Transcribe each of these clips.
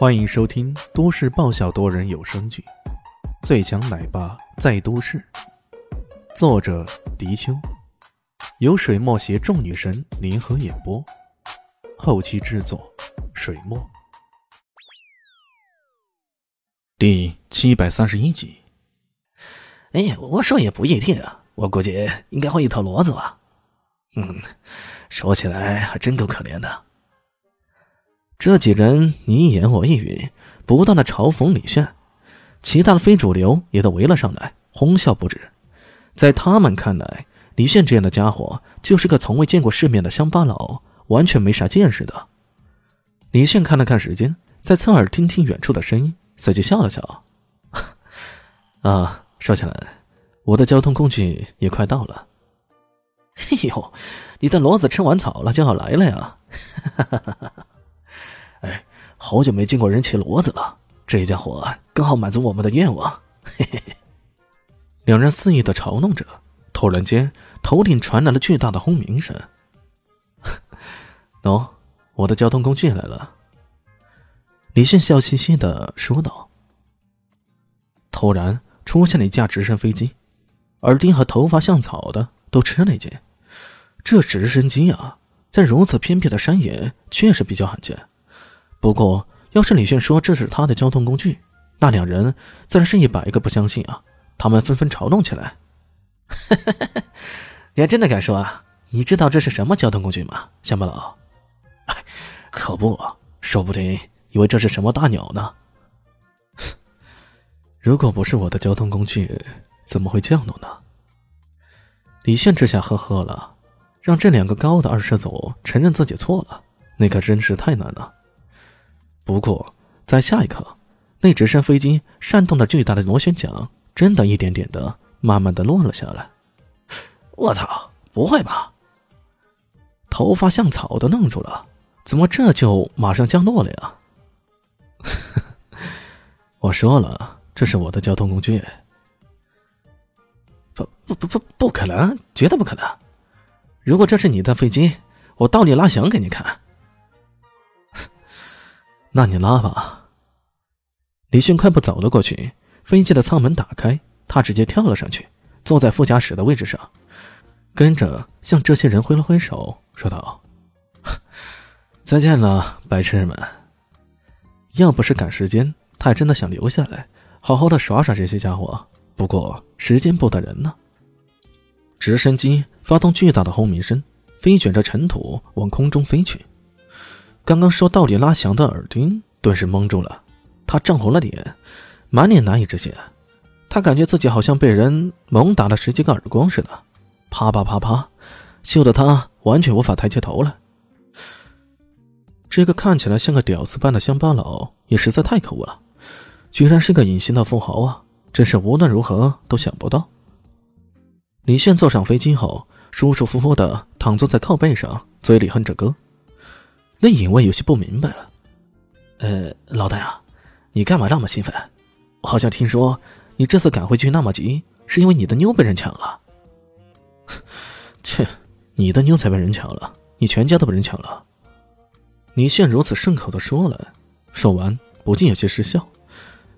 欢迎收听都市爆笑多人有声剧《最强奶爸在都市》，作者：迪秋，由水墨携众女神联合演播，后期制作：水墨。第七百三十一集。哎呀，我说也不一定啊，我估计应该会一头骡子吧。嗯，说起来还真够可怜的。这几人你一言我一语，不断的嘲讽李炫，其他的非主流也都围了上来，哄笑不止。在他们看来，李炫这样的家伙就是个从未见过世面的乡巴佬，完全没啥见识的。李炫看了看时间，在侧耳听听远处的声音，随即笑了笑：“ 啊，说起来，我的交通工具也快到了。”“哎呦，你的骡子吃完草了就要来了呀！”哈哈哈哈。哎，好久没见过人骑骡子了，这家伙刚好满足我们的愿望。嘿嘿嘿，两人肆意的嘲弄着，突然间，头顶传来了巨大的轰鸣声。喏，我的交通工具来了。李迅笑嘻嘻的说道。突然出现了一架直升飞机，耳钉和头发像草的都吃了一惊。这直升机啊，在如此偏僻的山野，确实比较罕见。不过，要是李炫说这是他的交通工具，那两人自然是一百个不相信啊！他们纷纷嘲弄起来：“ 你还真的敢说啊？你知道这是什么交通工具吗，乡巴佬？”“可不，说不定以为这是什么大鸟呢。”“如果不是我的交通工具，怎么会降落呢？”李炫这下呵呵了，让这两个高的二世祖承认自己错了，那可真是太难了。不过，在下一刻，那直升飞机扇动的巨大的螺旋桨，真的一点点的、慢慢的落了下来。我操！不会吧？头发像草都愣住了，怎么这就马上降落了呀？我说了，这是我的交通工具。不不不不，不可能，绝对不可能！如果这是你的飞机，我倒立拉翔给你看。那你拉吧。李迅快步走了过去，飞机的舱门打开，他直接跳了上去，坐在副驾驶的位置上，跟着向这些人挥了挥手，说道：“再见了，白痴们！要不是赶时间，他还真的想留下来，好好的耍耍这些家伙。不过时间不等人呢。”直升机发动巨大的轰鸣声，飞卷着尘土往空中飞去。刚刚说到底拉翔的耳钉顿时蒙住了，他涨红了脸，满脸难以置信。他感觉自己好像被人猛打了十几个耳光似的，啪啪啪啪，秀得他完全无法抬起头来。这个看起来像个屌丝般的乡巴佬也实在太可恶了，居然是个隐形的富豪啊！真是无论如何都想不到。李炫坐上飞机后，舒舒服服的躺坐在靠背上，嘴里哼着歌。那尹卫有些不明白了，呃，老大啊，你干嘛那么兴奋？好像听说你这次赶回去那么急，是因为你的妞被人抢了。切，你的妞才被人抢了，你全家都被人抢了。李炫如此顺口的说了，说完不禁有些失笑。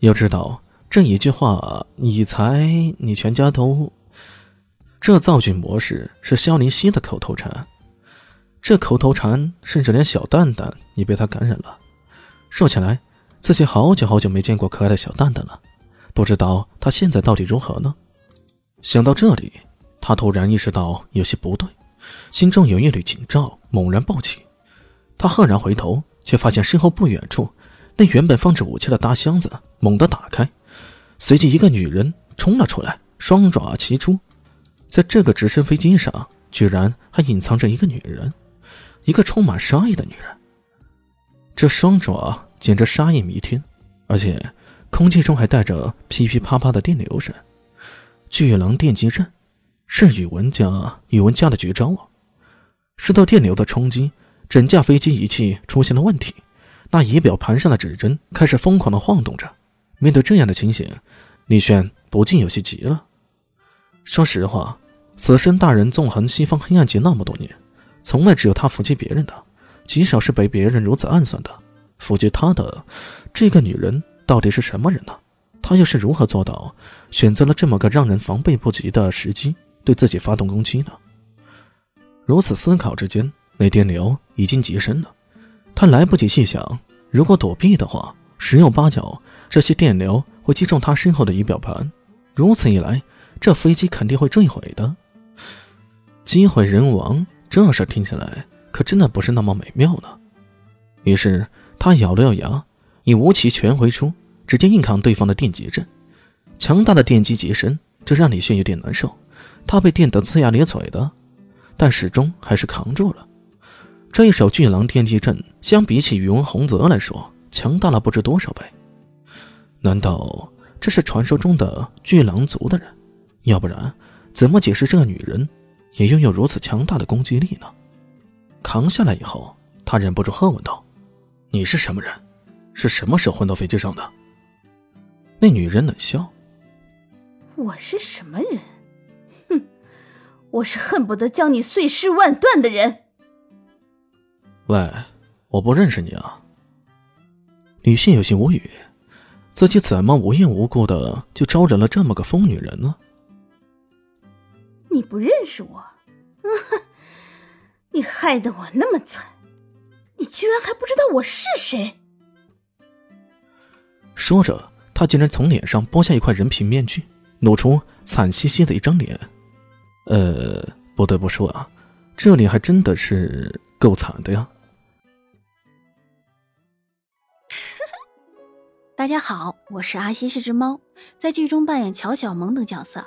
要知道这一句话，你才你全家都……这造句模式是萧林希的口头禅。这口头禅，甚至连小蛋蛋也被他感染了。说起来，自己好久好久没见过可爱的小蛋蛋了，不知道他现在到底如何呢？想到这里，他突然意识到有些不对，心中有一缕警兆猛然爆起。他赫然回头，却发现身后不远处，那原本放着武器的大箱子猛地打开，随即一个女人冲了出来，双爪齐出。在这个直升飞机上，居然还隐藏着一个女人。一个充满杀意的女人，这双爪简直杀意弥天，而且空气中还带着噼噼啪啪的电流声。巨狼电击阵是宇文家宇文家的绝招啊！受到电流的冲击，整架飞机仪器出现了问题，那仪表盘上的指针开始疯狂的晃动着。面对这样的情形，李轩不禁有些急了。说实话，死神大人纵横西方黑暗界那么多年。从来只有他伏击别人的，极少是被别人如此暗算的。伏击他的这个女人到底是什么人呢？她又是如何做到选择了这么个让人防备不及的时机对自己发动攻击呢？如此思考之间，那电流已经极深了。他来不及细想，如果躲避的话，十有八九这些电流会击中他身后的仪表盘。如此一来，这飞机肯定会坠毁的。机毁人亡，这事听起来可真的不是那么美妙呢。于是他咬了咬牙，以无极拳回出，直接硬抗对方的电击阵。强大的电击极深，这让李炫有点难受。他被电得呲牙咧嘴的。但始终还是扛住了。这一手巨狼电击阵，相比起宇文洪泽来说，强大了不知多少倍。难道这是传说中的巨狼族的人？要不然，怎么解释这个女人也拥有如此强大的攻击力呢？扛下来以后，他忍不住喝问道：“你是什么人？是什么时候混到飞机上的？”那女人冷笑：“我是什么人？”哼我是恨不得将你碎尸万段的人。喂，我不认识你啊！女性有些无语，自己怎么无缘无故的就招惹了这么个疯女人呢？你不认识我？你害得我那么惨，你居然还不知道我是谁？说着，他竟然从脸上剥下一块人皮面具，露出惨兮兮的一张脸。呃，不得不说啊，这里还真的是够惨的呀。大家好，我是阿西，是只猫，在剧中扮演乔小萌等角色。